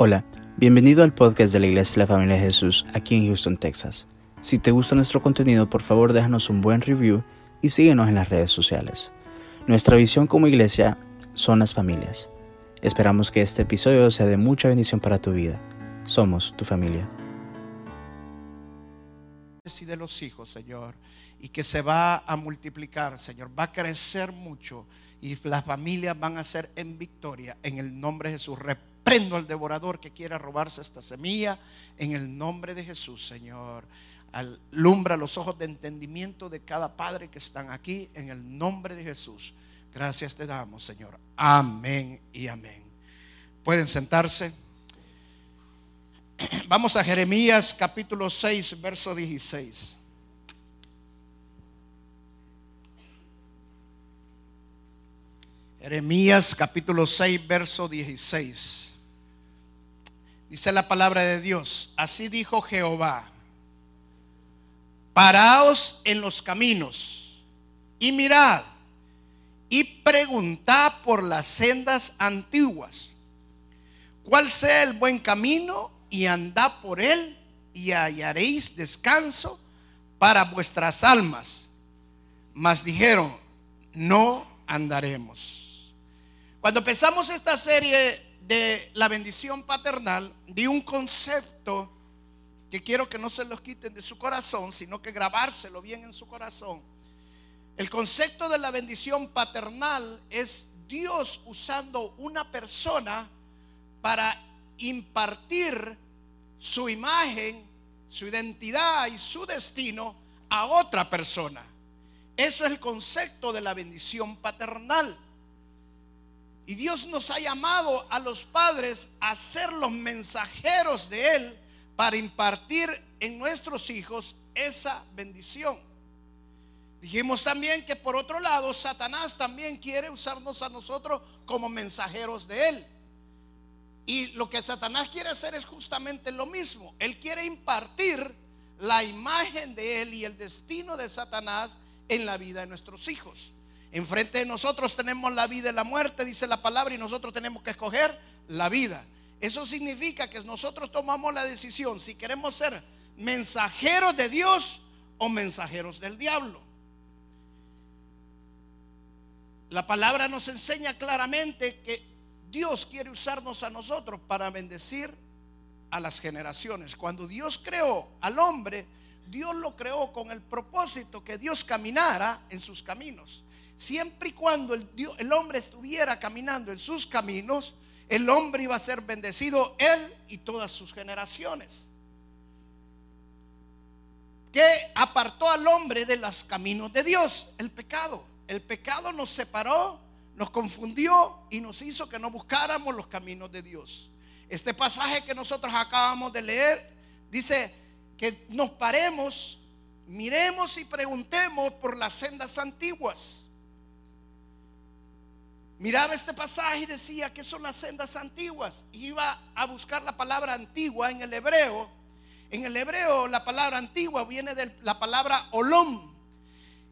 Hola, bienvenido al podcast de la Iglesia de la Familia de Jesús aquí en Houston, Texas. Si te gusta nuestro contenido, por favor déjanos un buen review y síguenos en las redes sociales. Nuestra visión como iglesia son las familias. Esperamos que este episodio sea de mucha bendición para tu vida. Somos tu familia. y de los hijos, Señor, y que se va a multiplicar, Señor, va a crecer mucho y las familias van a ser en victoria en el nombre de Jesús. Prendo al devorador que quiera robarse esta semilla en el nombre de Jesús, Señor. Alumbra los ojos de entendimiento de cada padre que están aquí en el nombre de Jesús. Gracias te damos, Señor. Amén y amén. Pueden sentarse. Vamos a Jeremías capítulo 6, verso 16. Jeremías capítulo 6, verso 16. Dice la palabra de Dios, así dijo Jehová, paraos en los caminos y mirad y preguntad por las sendas antiguas, cuál sea el buen camino y andad por él y hallaréis descanso para vuestras almas. Mas dijeron, no andaremos. Cuando empezamos esta serie de la bendición paternal, di un concepto que quiero que no se los quiten de su corazón, sino que grabárselo bien en su corazón. El concepto de la bendición paternal es Dios usando una persona para impartir su imagen, su identidad y su destino a otra persona. Eso es el concepto de la bendición paternal. Y Dios nos ha llamado a los padres a ser los mensajeros de Él para impartir en nuestros hijos esa bendición. Dijimos también que por otro lado, Satanás también quiere usarnos a nosotros como mensajeros de Él. Y lo que Satanás quiere hacer es justamente lo mismo. Él quiere impartir la imagen de Él y el destino de Satanás en la vida de nuestros hijos. Enfrente de nosotros tenemos la vida y la muerte, dice la palabra, y nosotros tenemos que escoger la vida. Eso significa que nosotros tomamos la decisión si queremos ser mensajeros de Dios o mensajeros del diablo. La palabra nos enseña claramente que Dios quiere usarnos a nosotros para bendecir a las generaciones. Cuando Dios creó al hombre, Dios lo creó con el propósito que Dios caminara en sus caminos. Siempre y cuando el, hombre estuviera caminando en sus caminos, el hombre iba a ser bendecido, él y todas sus generaciones. Que apartó al hombre de los caminos de Dios? El pecado. El pecado nos separó, nos confundió y nos hizo que no buscáramos los caminos de Dios. Este pasaje que nosotros acabamos de leer dice que nos paremos, miremos y preguntemos por las sendas antiguas miraba este pasaje y decía que son las sendas antiguas. Iba a buscar la palabra antigua en el hebreo. En el hebreo la palabra antigua viene de la palabra olom,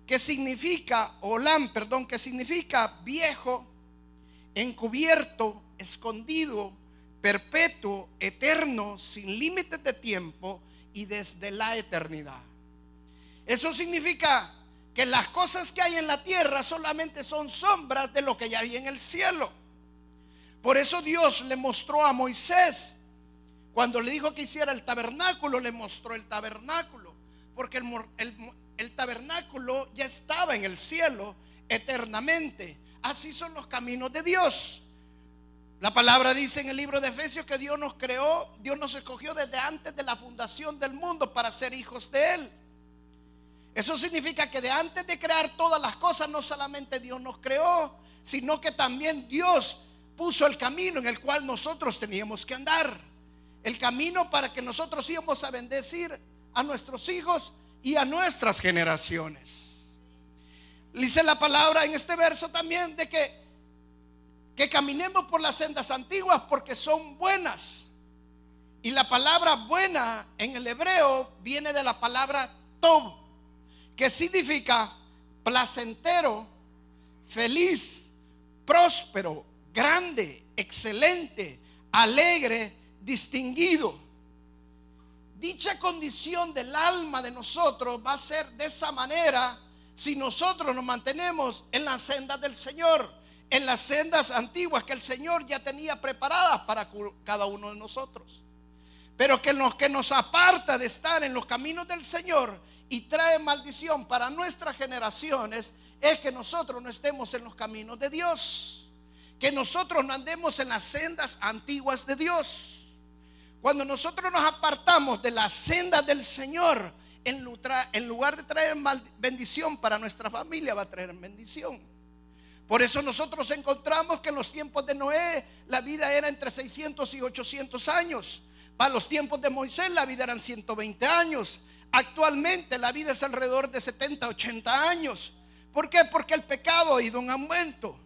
que significa, olam, perdón, que significa viejo, encubierto, escondido, perpetuo, eterno, sin límites de tiempo y desde la eternidad. Eso significa que las cosas que hay en la tierra solamente son sombras de lo que ya hay en el cielo. Por eso Dios le mostró a Moisés, cuando le dijo que hiciera el tabernáculo, le mostró el tabernáculo, porque el, tabernáculo ya estaba en el cielo eternamente. Así son los caminos de Dios. La palabra dice en el libro de Efesios que Dios nos creó, Dios nos escogió desde antes de la fundación del mundo para ser hijos de Él. Eso significa que de antes de crear todas las cosas, no solamente Dios nos creó, sino que también Dios puso el camino en el cual nosotros teníamos que andar. El camino para que nosotros íbamos a bendecir a nuestros hijos y a nuestras generaciones. Dice la palabra en este verso también de que, que caminemos por las sendas antiguas porque son buenas. Y la palabra buena en el hebreo viene de la palabra tom que significa placentero, feliz, próspero, grande, excelente, alegre, distinguido. Dicha condición del alma de nosotros va a ser de esa manera si nosotros nos mantenemos en las sendas del Señor, en las sendas antiguas que el Señor ya tenía preparadas para cada uno de nosotros. Pero que lo que nos aparta de estar en los caminos del Señor y trae maldición para nuestras generaciones es que nosotros no estemos en los caminos de Dios. Que nosotros no andemos en las sendas antiguas de Dios. Cuando nosotros nos apartamos de las sendas del Señor, en lugar de traer bendición para nuestra familia, va a traer bendición. Por eso nosotros encontramos que en los tiempos de Noé la vida era entre 600 y 800 años. Para los tiempos de Moisés la vida eran 120 años. Actualmente la vida es alrededor de 70, 80 años. ¿Por qué? Porque el pecado ha ido en aumento.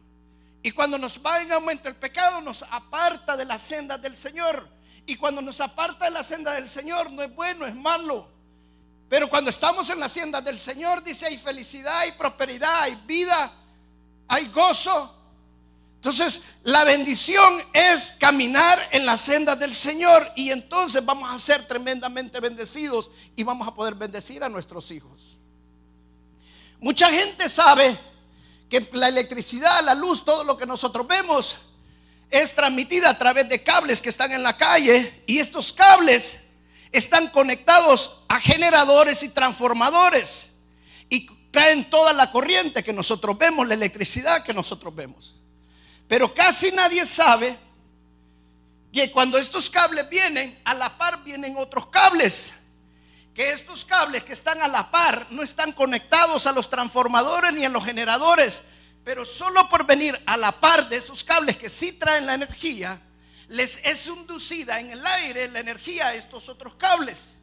Y cuando nos va en aumento el pecado nos aparta de la senda del Señor. Y cuando nos aparta de la senda del Señor no es bueno, es malo. Pero cuando estamos en la senda del Señor dice hay felicidad, hay prosperidad, hay vida, hay gozo, entonces, la bendición es caminar en la senda del Señor y entonces vamos a ser tremendamente bendecidos y vamos a poder bendecir a nuestros hijos. Mucha gente sabe que la electricidad, la luz, todo lo que nosotros vemos es transmitida a través de cables que están en la calle y estos cables están conectados a generadores y transformadores y traen toda la corriente que nosotros vemos, la electricidad que nosotros vemos. Pero casi nadie sabe que cuando estos cables vienen, a la par vienen otros cables. Que estos cables que están a la par no están conectados a los transformadores ni a los generadores. Pero solo por venir a la par de esos cables que sí traen la energía, les es inducida en el aire la energía a estos otros cables.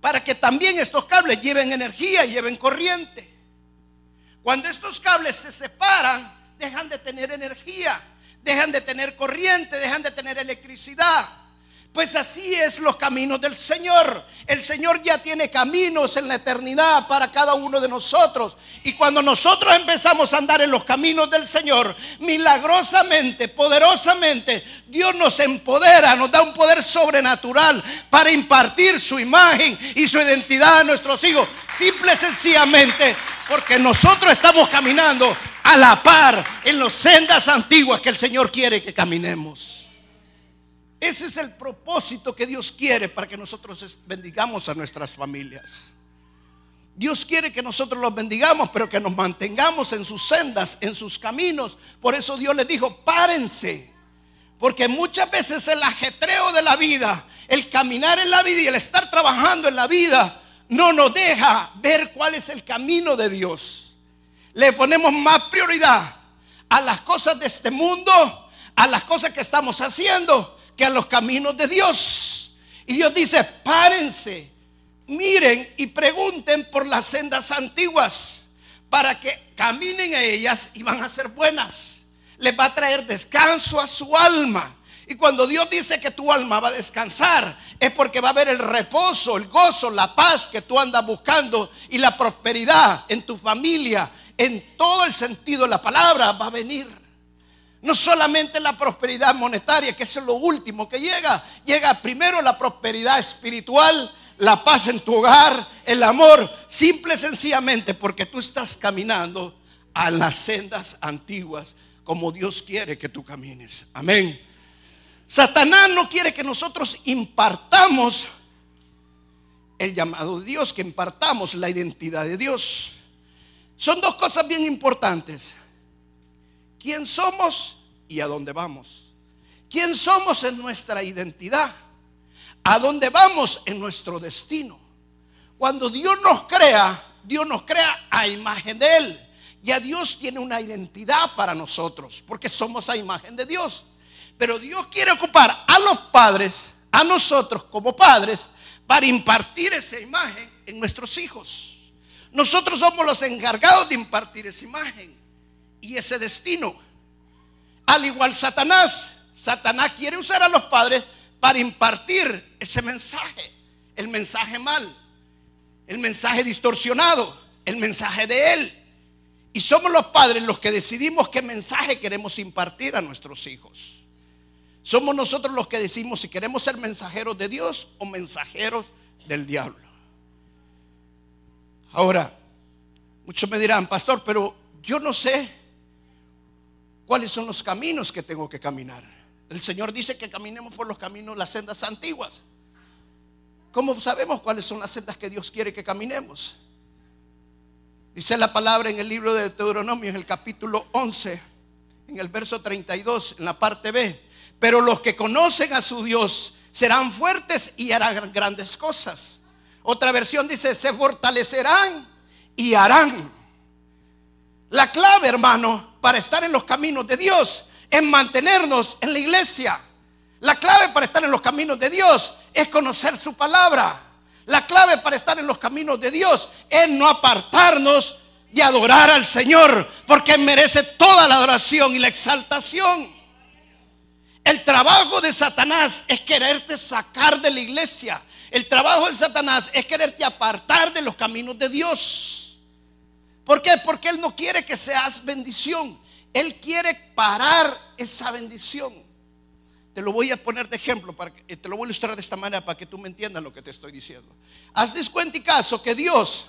Para que también estos cables lleven energía, lleven corriente. Cuando estos cables se separan, dejan de tener energía, dejan de tener corriente, dejan de tener electricidad. Pues así es los caminos del Señor. El Señor ya tiene caminos en la eternidad para cada uno de nosotros. Y cuando nosotros empezamos a andar en los caminos del Señor, milagrosamente, poderosamente, Dios nos empodera, nos da un poder sobrenatural para impartir su imagen y su identidad a nuestros hijos. Simple y sencillamente porque nosotros estamos caminando a la par en las sendas antiguas que el Señor quiere que caminemos. Ese es el propósito que Dios quiere para que nosotros bendigamos a nuestras familias. Dios quiere que nosotros los bendigamos, pero que nos mantengamos en sus sendas, en sus caminos. Por eso Dios les dijo, párense. Porque muchas veces el ajetreo de la vida, el caminar en la vida y el estar trabajando en la vida, no nos deja ver cuál es el camino de Dios le ponemos más prioridad a las cosas de este mundo, a las cosas que estamos haciendo, que a los caminos de Dios. Y Dios dice, párense, miren y pregunten por las sendas antiguas, para que caminen a ellas y van a ser buenas. Les va a traer descanso a su alma. Y cuando Dios dice que tu alma va a descansar, es porque va a haber el reposo, el gozo, la paz que tú andas buscando y la prosperidad en tu familia, en todo el sentido de la palabra, va a venir. No solamente la prosperidad monetaria, que es lo último que llega, llega primero la prosperidad espiritual, la paz en tu hogar, el amor, simple y sencillamente porque tú estás caminando a las sendas antiguas como Dios quiere que tú camines. Amén. Satanás no quiere que nosotros impartamos el llamado de Dios, que impartamos la identidad de Dios. Son dos cosas bien importantes. ¿Quién somos y a dónde vamos? ¿Quién somos en nuestra identidad? ¿A dónde vamos en nuestro destino? Cuando Dios nos crea, Dios nos crea a imagen de Él. Ya Dios tiene una identidad para nosotros, porque somos a imagen de Dios. Pero Dios quiere ocupar a los padres, a nosotros como padres, para impartir esa imagen en nuestros hijos. Nosotros somos los encargados de impartir esa imagen y ese destino. Al igual Satanás, Satanás quiere usar a los padres para impartir ese mensaje, el mensaje mal, el mensaje distorsionado, el mensaje de él. Y somos los padres los que decidimos qué mensaje queremos impartir a nuestros hijos. Somos nosotros los que decimos si queremos ser mensajeros de Dios o mensajeros del diablo. Ahora, muchos me dirán, pastor, pero yo no sé cuáles son los caminos que tengo que caminar. El Señor dice que caminemos por los caminos, las sendas antiguas. ¿Cómo sabemos cuáles son las sendas que Dios quiere que caminemos? Dice la palabra en el libro de Deuteronomio, en el capítulo 11, en el verso 32, en la parte B. Pero los que conocen a su Dios serán fuertes y harán grandes cosas. Otra versión dice, se fortalecerán y harán. La clave, hermano, para estar en los caminos de Dios es mantenernos en la iglesia. La clave para estar en los caminos de Dios es conocer su palabra. La clave para estar en los caminos de Dios es no apartarnos de adorar al Señor, porque merece toda la adoración y la exaltación. El trabajo de Satanás es quererte sacar de la iglesia. El trabajo de Satanás es quererte apartar de los caminos de Dios. ¿Por qué? Porque Él no quiere que seas bendición. Él quiere parar esa bendición. Te lo voy a poner de ejemplo, para que, te lo voy a ilustrar de esta manera para que tú me entiendas lo que te estoy diciendo. Haz cuenta y caso que Dios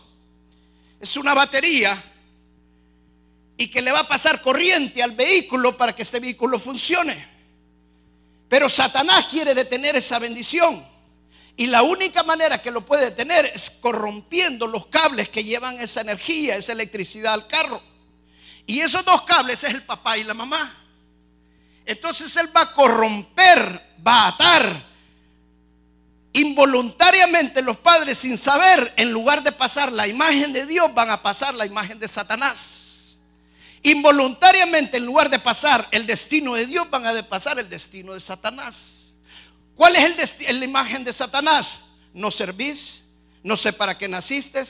es una batería y que le va a pasar corriente al vehículo para que este vehículo funcione. Pero Satanás quiere detener esa bendición. Y la única manera que lo puede detener es corrompiendo los cables que llevan esa energía, esa electricidad al carro. Y esos dos cables es el papá y la mamá. Entonces él va a corromper, va a atar. Involuntariamente los padres sin saber, en lugar de pasar la imagen de Dios, van a pasar la imagen de Satanás. Involuntariamente, en lugar de pasar el destino de Dios, van a pasar el destino de Satanás. ¿Cuál es el la imagen de Satanás? No servís, no sé para qué naciste,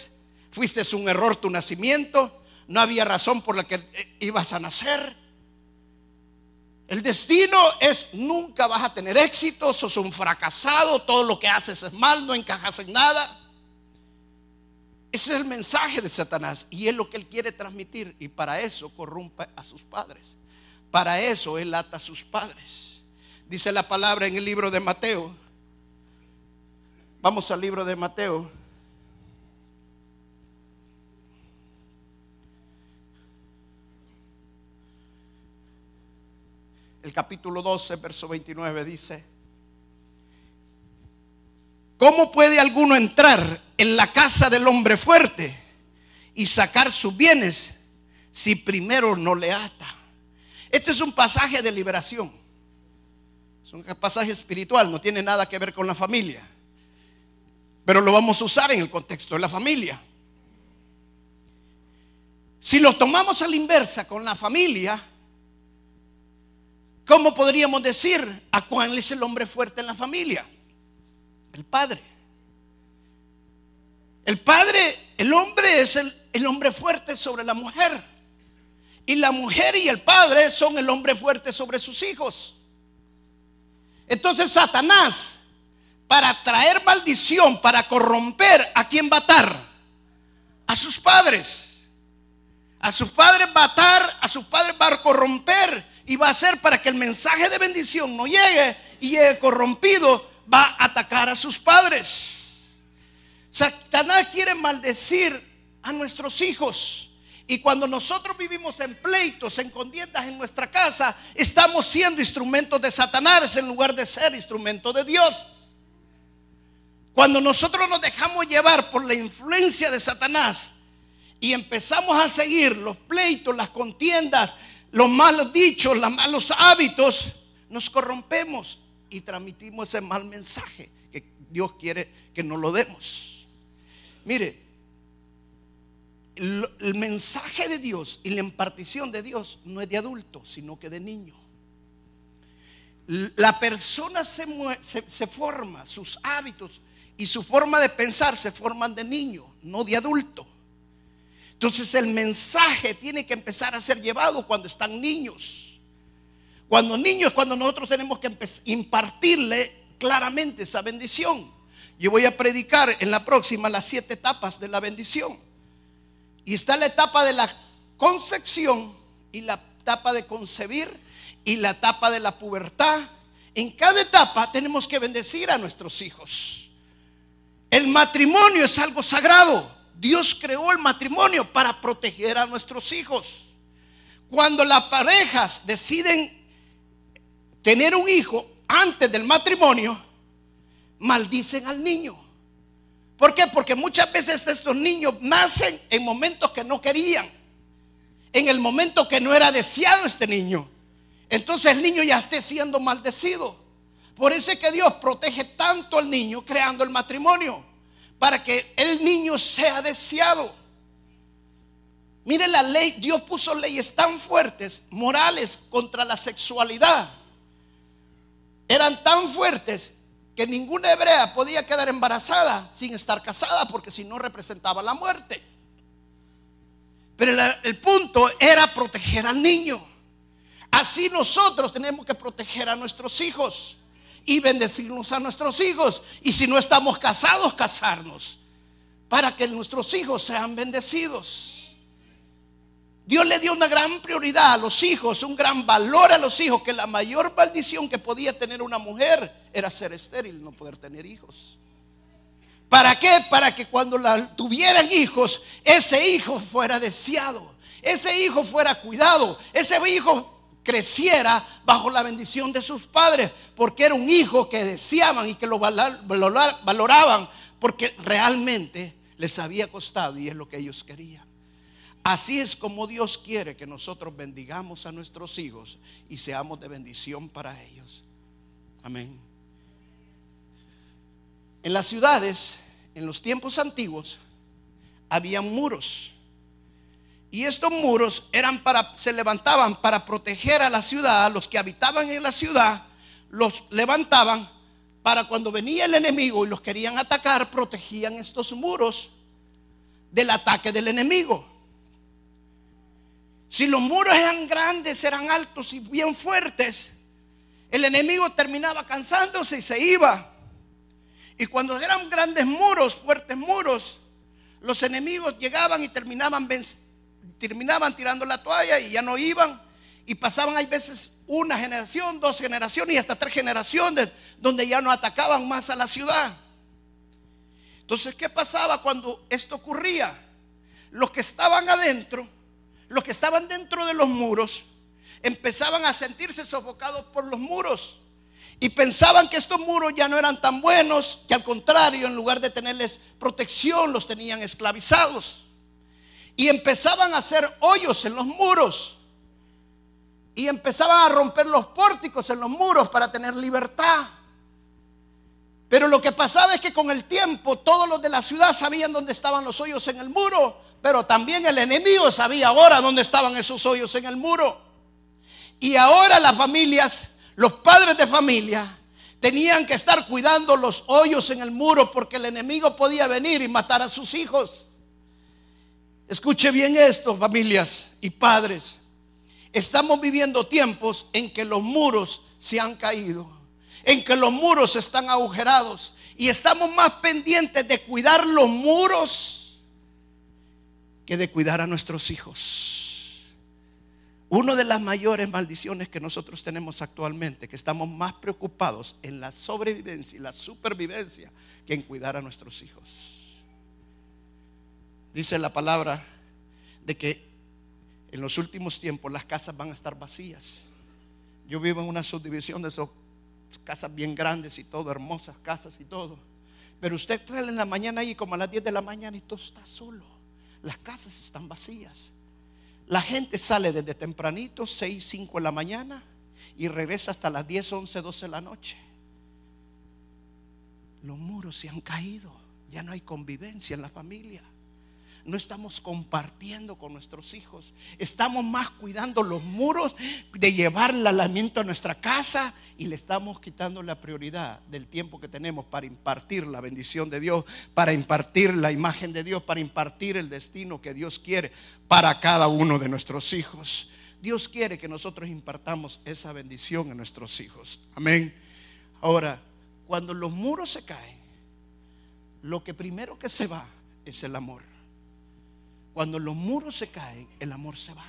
fuiste un error tu nacimiento, no había razón por la que eh, ibas a nacer. El destino es nunca vas a tener éxito, sos un fracasado, todo lo que haces es mal, no encajas en nada. Ese es el mensaje de Satanás y es lo que él quiere transmitir y para eso corrompe a sus padres. Para eso él ata a sus padres. Dice la palabra en el libro de Mateo. Vamos al libro de Mateo. el capítulo 12, verso 29 dice, ¿cómo puede alguno entrar en la casa del hombre fuerte y sacar sus bienes si primero no le ata? Este es un pasaje de liberación. Es un pasaje espiritual, no tiene nada que ver con la familia. Pero lo vamos a usar en el contexto de la familia. Si lo tomamos a la inversa con la familia, ¿Cómo podríamos decir a cuál es el hombre fuerte en la familia? El padre. El padre, el hombre es el, el, hombre fuerte sobre la mujer. Y la mujer y el padre son el hombre fuerte sobre sus hijos. Entonces Satanás, para traer maldición, para corromper, ¿a quién va a atar? A sus padres. A sus padres va a atar, a sus padres va a corromper y va a ser para que el mensaje de bendición no llegue y llegue corrompido, va a atacar a sus padres. Satanás quiere maldecir a nuestros hijos. Y cuando nosotros vivimos en pleitos, en contiendas en nuestra casa, estamos siendo instrumentos de Satanás en lugar de ser instrumentos de Dios. Cuando nosotros nos dejamos llevar por la influencia de Satanás y empezamos a seguir los pleitos, las contiendas, los malos dichos, los malos hábitos, nos corrompemos y transmitimos ese mal mensaje que Dios quiere que nos lo demos. Mire, el, mensaje de Dios y la impartición de Dios no es de adulto, sino que de niño. La persona se, se forma, sus hábitos y su forma de pensar se forman de niño, no de adulto. Entonces el mensaje tiene que empezar a ser llevado cuando están niños. Cuando niños, cuando nosotros tenemos que impartirle claramente esa bendición. Yo voy a predicar en la próxima las siete etapas de la bendición. Y está la etapa de la concepción y la etapa de concebir y la etapa de la pubertad en cada etapa tenemos que bendecir a nuestros hijos. El matrimonio es algo sagrado. Dios creó el matrimonio para proteger a nuestros hijos. Cuando las parejas deciden tener un hijo antes del matrimonio, maldicen al niño. ¿Por qué? Porque muchas veces estos niños nacen en momentos que no querían, en el momento que no era deseado este niño. Entonces el niño ya esté siendo maldecido. Por eso es que Dios protege tanto al niño creando el matrimonio, para que el niño sea deseado. Mire la ley, Dios puso leyes tan fuertes, morales contra la sexualidad. Eran tan fuertes que ninguna hebrea podía quedar embarazada sin estar casada porque si no representaba la muerte. Pero el, punto era proteger al niño. Así nosotros tenemos que proteger a nuestros hijos y bendecirnos a nuestros hijos. Y si no estamos casados, casarnos para que nuestros hijos sean bendecidos. Dios le dio una gran prioridad a los hijos, un gran valor a los hijos, que la mayor maldición que podía tener una mujer era ser estéril, no poder tener hijos. ¿Para qué? Para que cuando tuvieran hijos, ese hijo fuera deseado, ese hijo fuera cuidado, ese hijo creciera bajo la bendición de sus padres, porque era un hijo que deseaban y que lo valoraban, porque realmente les había costado y es lo que ellos querían. Así es como Dios quiere que nosotros bendigamos a nuestros hijos y seamos de bendición para ellos. Amén. En las ciudades, en los tiempos antiguos, había muros. Y estos muros eran para, se levantaban para proteger a la ciudad, los que habitaban en la ciudad, los levantaban para cuando venía el enemigo y los querían atacar, protegían estos muros del ataque del enemigo. Si los muros eran grandes, eran altos y bien fuertes, el enemigo terminaba cansándose y se iba. Y cuando eran grandes muros, fuertes muros, los enemigos llegaban y terminaban, tirando la toalla y ya no iban. Y pasaban hay veces una generación, dos generaciones y hasta tres generaciones donde ya no atacaban más a la ciudad. Entonces, ¿qué pasaba cuando esto ocurría? Los que estaban adentro los que estaban dentro de los muros empezaban a sentirse sofocados por los muros y pensaban que estos muros ya no eran tan buenos, que al contrario, en lugar de tenerles protección, los tenían esclavizados. Y empezaban a hacer hoyos en los muros. Y empezaban a romper los pórticos en los muros para tener libertad. Pero lo que pasaba es que con el tiempo todos los de la ciudad sabían dónde estaban los hoyos en el muro pero también el enemigo sabía ahora dónde estaban esos hoyos en el muro. Y ahora las familias, los padres de familia, tenían que estar cuidando los hoyos en el muro porque el enemigo podía venir y matar a sus hijos. Escuche bien esto, familias y padres. Estamos viviendo tiempos en que los muros se han caído, en que los muros están agujerados y estamos más pendientes de cuidar los muros que de cuidar a nuestros hijos. Una de las mayores maldiciones que nosotros tenemos actualmente, que estamos más preocupados en la sobrevivencia y la supervivencia que en cuidar a nuestros hijos. Dice la palabra de que en los últimos tiempos las casas van a estar vacías. Yo vivo en una subdivisión de esas casas bien grandes y todo, hermosas casas y todo. Pero usted sale en la mañana ahí como a las 10 de la mañana y todo está solo las casas están vacías. La gente sale desde tempranito, 6, 5 de la mañana, y regresa hasta las 10, 11, 12 de la noche. Los muros se han caído, ya no hay convivencia en la familia no estamos compartiendo con nuestros hijos. Estamos más cuidando los muros de llevar el alimento a nuestra casa y le estamos quitando la prioridad del tiempo que tenemos para impartir la bendición de Dios, para impartir la imagen de Dios, para impartir el destino que Dios quiere para cada uno de nuestros hijos. Dios quiere que nosotros impartamos esa bendición a nuestros hijos. Amén. Ahora, cuando los muros se caen, lo que primero que se va es el amor. Cuando los muros se caen, el amor se va.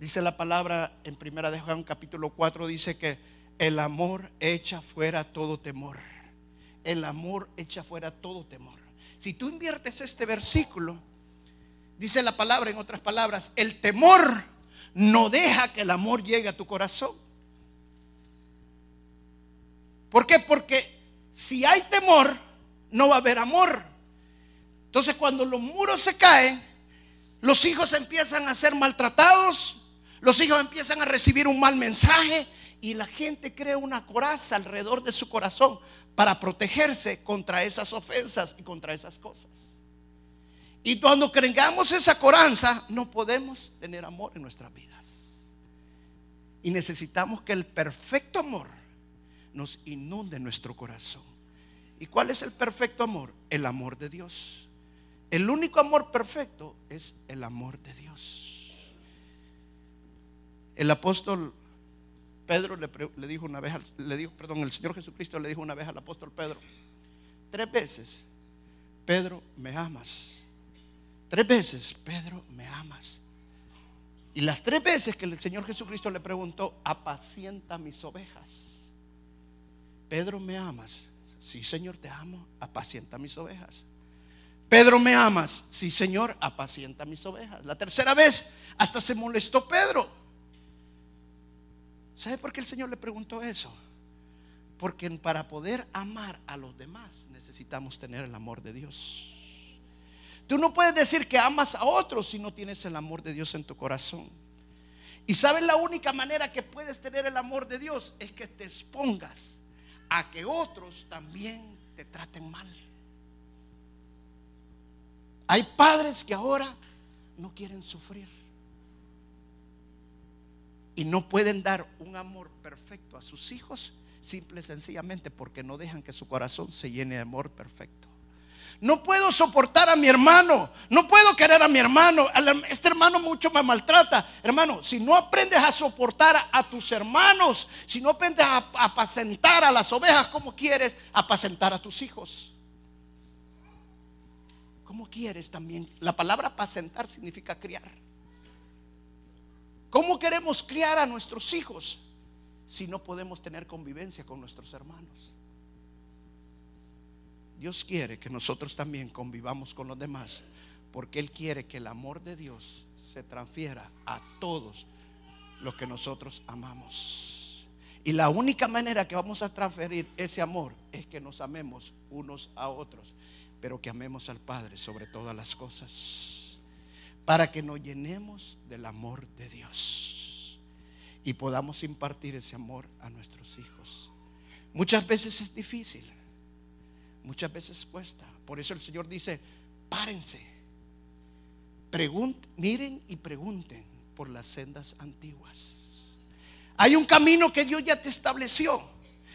Dice la palabra en primera de Juan capítulo 4, dice que El amor echa fuera todo temor. El amor echa fuera todo temor. Si tú inviertes este versículo, dice la palabra en otras palabras, el temor no deja que el amor llegue a tu corazón. ¿Por qué? Porque si hay temor, no va a haber amor. Entonces cuando los muros se caen, los hijos empiezan a ser maltratados, los hijos empiezan a recibir un mal mensaje y la gente crea una coraza alrededor de su corazón para protegerse contra esas ofensas y contra esas cosas. Y cuando crengamos esa coraza, no podemos tener amor en nuestras vidas. Y necesitamos que el perfecto amor nos inunde nuestro corazón. ¿Y cuál es el perfecto amor? El amor de Dios. El único amor perfecto es el amor de Dios. El apóstol Pedro le, dijo una vez, le dijo, perdón, el Señor Jesucristo le dijo una vez al apóstol Pedro, tres veces, Pedro, me amas. Tres veces, Pedro, me amas. Y las tres veces que el Señor Jesucristo le preguntó, apacienta mis ovejas. Pedro, ¿me amas? Sí, Señor, te amo. Apacienta mis ovejas. Pedro, ¿me amas? Sí, Señor, apacienta mis ovejas. La tercera vez, hasta se molestó Pedro. ¿Sabe por qué el Señor le preguntó eso? Porque para poder amar a los demás necesitamos tener el amor de Dios. Tú no puedes decir que amas a otros si no tienes el amor de Dios en tu corazón. Y sabes la única manera que puedes tener el amor de Dios es que te expongas a que otros también te traten mal. Hay padres que ahora no quieren sufrir y no pueden dar un amor perfecto a sus hijos simple y sencillamente porque no dejan que su corazón se llene de amor perfecto. No puedo soportar a mi hermano. No puedo querer a mi hermano. Este hermano mucho me maltrata. Hermano, si no aprendes a soportar a, tus hermanos, si no aprendes a, apacentar a las ovejas, ¿cómo quieres apacentar a tus hijos? ¿Cómo quieres también? La palabra apacentar significa criar. ¿Cómo queremos criar a nuestros hijos si no podemos tener convivencia con nuestros hermanos? Dios quiere que nosotros también convivamos con los demás, porque Él quiere que el amor de Dios se transfiera a todos los que nosotros amamos. Y la única manera que vamos a transferir ese amor es que nos amemos unos a otros, pero que amemos al Padre sobre todas las cosas, para que nos llenemos del amor de Dios y podamos impartir ese amor a nuestros hijos. Muchas veces es difícil Muchas veces cuesta. Por eso el Señor dice, párense. Pregunten, miren y pregunten por las sendas antiguas. Hay un camino que Dios ya te estableció.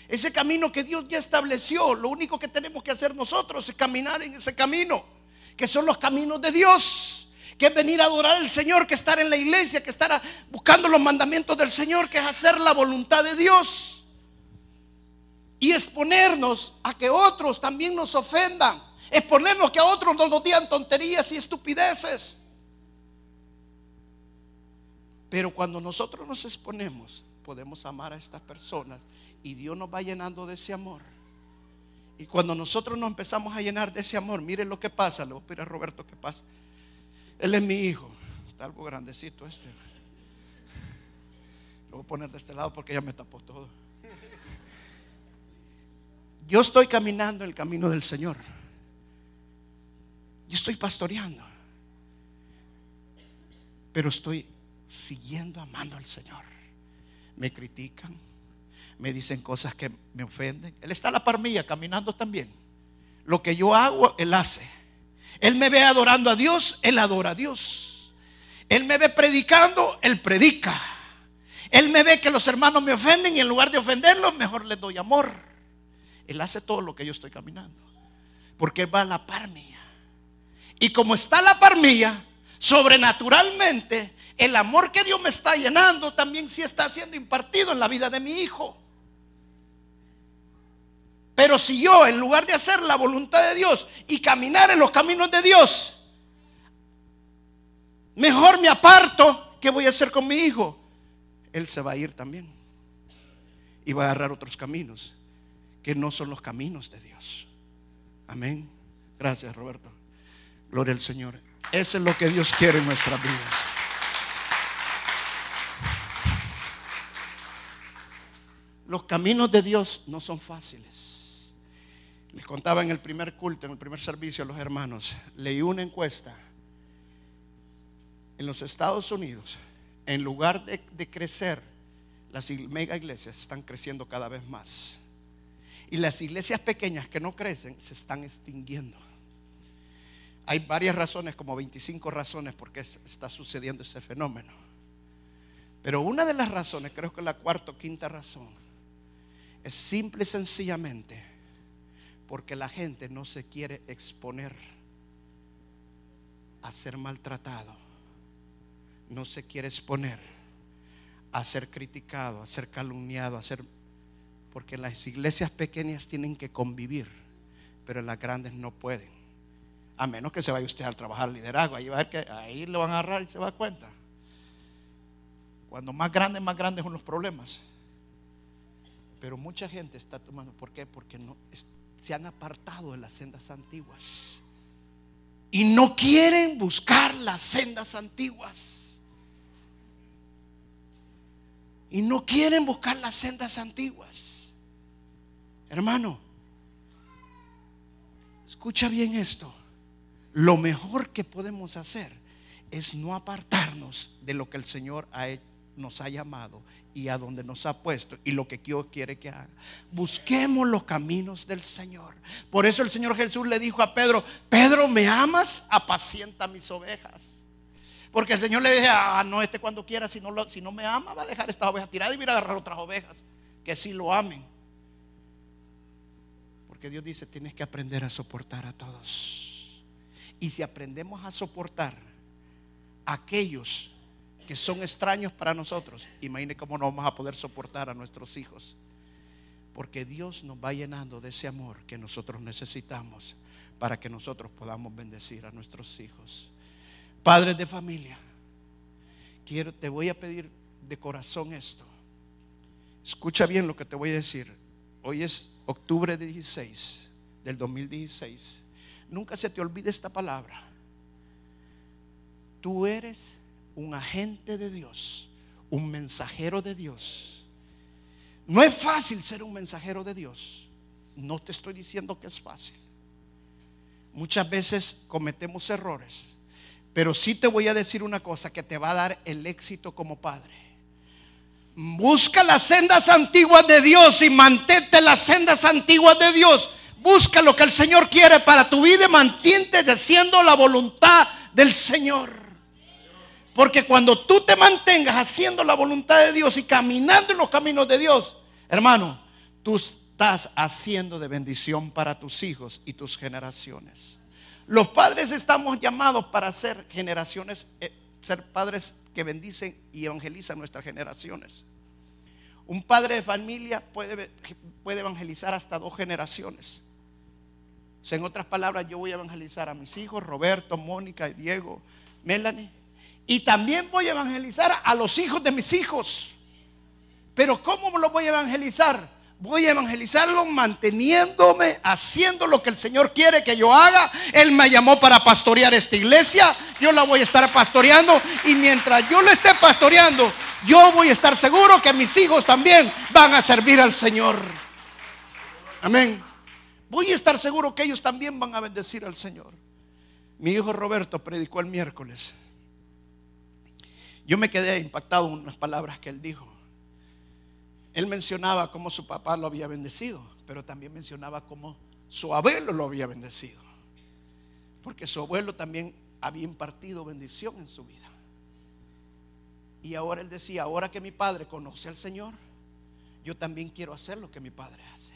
Ese camino que Dios ya estableció, lo único que tenemos que hacer nosotros es caminar en ese camino, que son los caminos de Dios, que es venir a adorar al Señor, que estar en la iglesia, que estar buscando los mandamientos del Señor, que es hacer la voluntad de Dios y exponernos a que otros también nos ofendan, exponernos que a otros nos digan tonterías y estupideces. Pero cuando nosotros nos exponemos, podemos amar a estas personas y Dios nos va llenando de ese amor. Y cuando nosotros nos empezamos a llenar de ese amor, miren lo que pasa. Le voy a pedir a Roberto que pase. Él es mi hijo. Está algo grandecito este. Lo voy a poner de este lado porque ya me tapó todo. Yo estoy caminando en el camino del Señor. Yo estoy pastoreando. Pero estoy siguiendo amando al Señor. Me critican, me dicen cosas que me ofenden. Él está a la par mía caminando también. Lo que yo hago, Él hace. Él me ve adorando a Dios, Él adora a Dios. Él me ve predicando, Él predica. Él me ve que los hermanos me ofenden y en lugar de ofenderlos, mejor les doy amor. Él hace todo lo que yo estoy caminando. Porque Él va a la par mía. Y como está la par mía, sobrenaturalmente, el amor que Dios me está llenando también sí está siendo impartido en la vida de mi hijo. Pero si yo, en lugar de hacer la voluntad de Dios y caminar en los caminos de Dios, mejor me aparto, ¿qué voy a hacer con mi hijo? Él se va a ir también. y va a agarrar otros caminos que no son los caminos de Dios. Amén. Gracias, Roberto. Gloria al Señor. Eso es lo que Dios quiere en nuestras vidas. Los caminos de Dios no son fáciles. Les contaba en el primer culto, en el primer servicio a los hermanos, leí una encuesta en los Estados Unidos, en lugar de, crecer, las mega iglesias están creciendo cada vez más. Y las iglesias pequeñas que no crecen se están extinguiendo. Hay varias razones, como 25 razones por qué está sucediendo ese fenómeno. Pero una de las razones, creo que la cuarta o quinta razón, es simple y sencillamente porque la gente no se quiere exponer a ser maltratado, no se quiere exponer a ser criticado, a ser calumniado, a ser... Porque las iglesias pequeñas tienen que convivir, pero las grandes no pueden. A menos que se vaya usted a trabajar liderazgo, ahí va a ver que ahí lo van a agarrar y se va a dar cuenta. Cuando más grandes, más grandes son los problemas. Pero mucha gente está tomando, ¿por qué? Porque no, se han apartado de las sendas antiguas. Y no quieren buscar las sendas antiguas. Y no quieren buscar las sendas antiguas. Hermano, escucha bien esto. Lo mejor que podemos hacer es no apartarnos de lo que el Señor nos ha llamado y a donde nos ha puesto y lo que Dios quiere que haga. Busquemos los caminos del Señor. Por eso el Señor Jesús le dijo a Pedro, Pedro, ¿me amas? Apacienta mis ovejas. Porque el Señor le dice, ah, no, este cuando quiera, si no, si no me ama, va a dejar estas ovejas tiradas y va a agarrar otras ovejas que sí lo amen. Porque Dios dice, tienes que aprender a soportar a todos. Y si aprendemos a soportar a aquellos que son extraños para nosotros, imagine cómo no vamos a poder soportar a nuestros hijos. Porque Dios nos va llenando de ese amor que nosotros necesitamos para que nosotros podamos bendecir a nuestros hijos. Padres de familia, quiero, te voy a pedir de corazón esto. Escucha bien lo que te voy a decir. Hoy es octubre 16 del 2016. Nunca se te olvide esta palabra. Tú eres un agente de Dios, un mensajero de Dios. No es fácil ser un mensajero de Dios. No te estoy diciendo que es fácil. Muchas veces cometemos errores. Pero sí te voy a decir una cosa que te va a dar el éxito como padre. Busca las sendas antiguas de Dios y mantente las sendas antiguas de Dios. Busca lo que el Señor quiere para tu vida y mantente haciendo la voluntad del Señor. Porque cuando tú te mantengas haciendo la voluntad de Dios y caminando en los caminos de Dios, hermano, tú estás haciendo de bendición para tus hijos y tus generaciones. Los padres estamos llamados para ser generaciones, eh, ser padres que bendicen y evangelizan nuestras generaciones. Un padre de familia puede, evangelizar hasta dos generaciones. en otras palabras, yo voy a evangelizar a mis hijos, Roberto, Mónica, Diego, Melanie y también voy a evangelizar a los hijos de mis hijos. Pero ¿cómo lo voy a evangelizar? Voy a evangelizarlo manteniéndome, haciendo lo que el Señor quiere que yo haga. Él me llamó para pastorear esta iglesia. Yo la voy a estar pastoreando. Y mientras yo le esté pastoreando, yo voy a estar seguro que mis hijos también van a servir al Señor. Amén. Voy a estar seguro que ellos también van a bendecir al Señor. Mi hijo Roberto predicó el miércoles. Yo me quedé impactado en unas palabras que él dijo. Él mencionaba cómo su papá lo había bendecido, pero también mencionaba cómo su abuelo lo había bendecido. Porque su abuelo también había impartido bendición en su vida. Y ahora él decía, ahora que mi padre conoce al Señor, yo también quiero hacer lo que mi padre hace.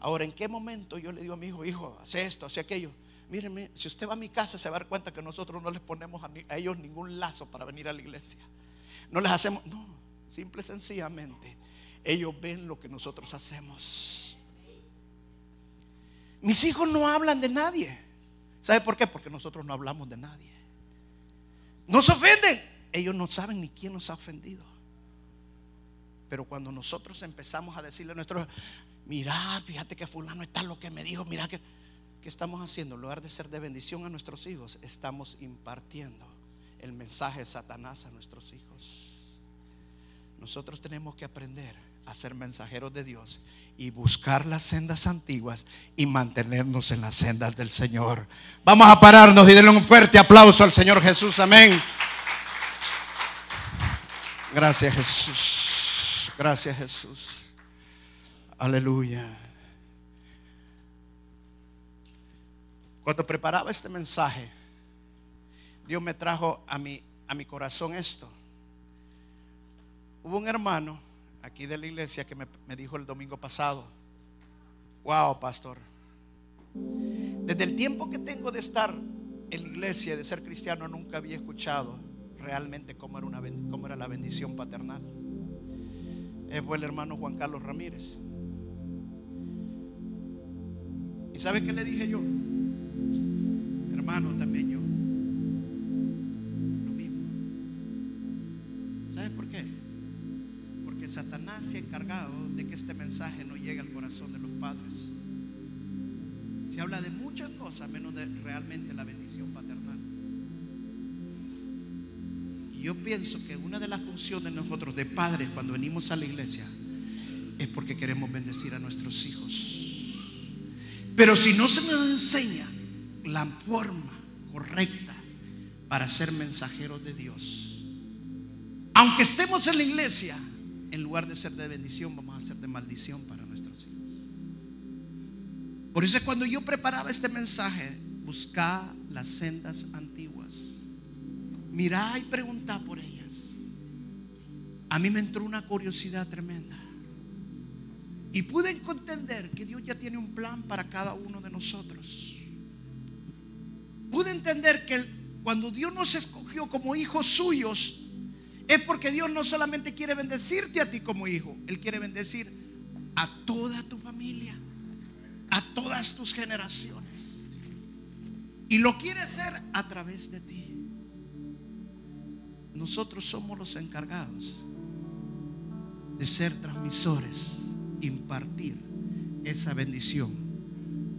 Ahora, ¿en qué momento yo le digo a mi hijo, hijo, hace esto, hace aquello? Míreme, si usted va a mi casa se va a dar cuenta que nosotros no les ponemos a, ellos ningún lazo para venir a la iglesia. No les hacemos, no, simple y sencillamente, ellos ven lo que nosotros hacemos. Mis hijos no hablan de nadie. ¿Sabe por qué? Porque nosotros no hablamos de nadie. Nos ofenden. Ellos no saben ni quién nos ha ofendido. Pero cuando nosotros empezamos a decirle a nuestros, mira, fíjate que fulano está lo que me dijo, mira que, ¿qué estamos haciendo? En lugar de ser de bendición a nuestros hijos, estamos impartiendo el mensaje de Satanás a nuestros hijos. Nosotros tenemos que aprender a ser mensajeros de Dios y buscar las sendas antiguas y mantenernos en las sendas del Señor. Vamos a pararnos y denle un fuerte aplauso al Señor Jesús. Amén. Gracias Jesús. Gracias Jesús. Aleluya. Cuando preparaba este mensaje, Dios me trajo a mi, a mi corazón esto. Hubo un hermano aquí de la iglesia que me, me dijo el domingo pasado, wow, pastor, desde el tiempo que tengo de estar en la iglesia, de ser cristiano, nunca había escuchado realmente cómo era, una, cómo era la bendición paternal. Fue el hermano Juan Carlos Ramírez. ¿Y sabe qué le dije yo? Hermano, también yo. Lo mismo. ¿Sabe por qué? Porque Satanás se ha encargado de que este mensaje no llegue al corazón de los padres. Se habla de muchas cosas menos de realmente la bendición paternal. Y yo pienso que una de las funciones de nosotros de padres cuando venimos a la iglesia es porque queremos bendecir a nuestros hijos. Pero si no se nos enseña la forma correcta para ser mensajeros de Dios, aunque estemos en la iglesia, en lugar de ser de bendición, vamos a ser de maldición para nuestros hijos. Por eso cuando yo preparaba este mensaje, buscaba las sendas antiguas. Mirá y preguntá por ellas. A mí me entró una curiosidad tremenda. Y pude entender que Dios ya tiene un plan para cada uno de nosotros. Pude entender que cuando Dios nos escogió como hijos suyos, es porque Dios no solamente quiere bendecirte a ti como hijo, Él quiere bendecir a toda tu familia, a todas tus generaciones. Y lo quiere hacer a través de ti. Nosotros somos los encargados de ser transmisores impartir esa bendición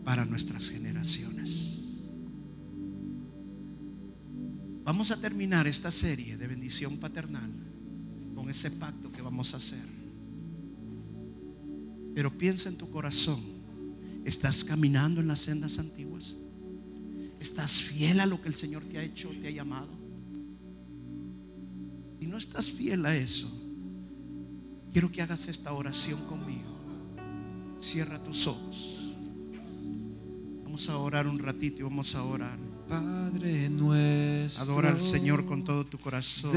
para nuestras generaciones. Vamos a terminar esta serie de bendición paternal con ese pacto que vamos a hacer. Pero piensa en tu corazón. ¿Estás caminando en las sendas antiguas? ¿Estás fiel a lo que el Señor te ha hecho, te ha llamado? Si no estás fiel a eso, quiero que hagas esta oración conmigo. Cierra tus ojos. Vamos a orar un ratito y vamos a orar. Padre nuestro. Adora al Señor con todo tu corazón.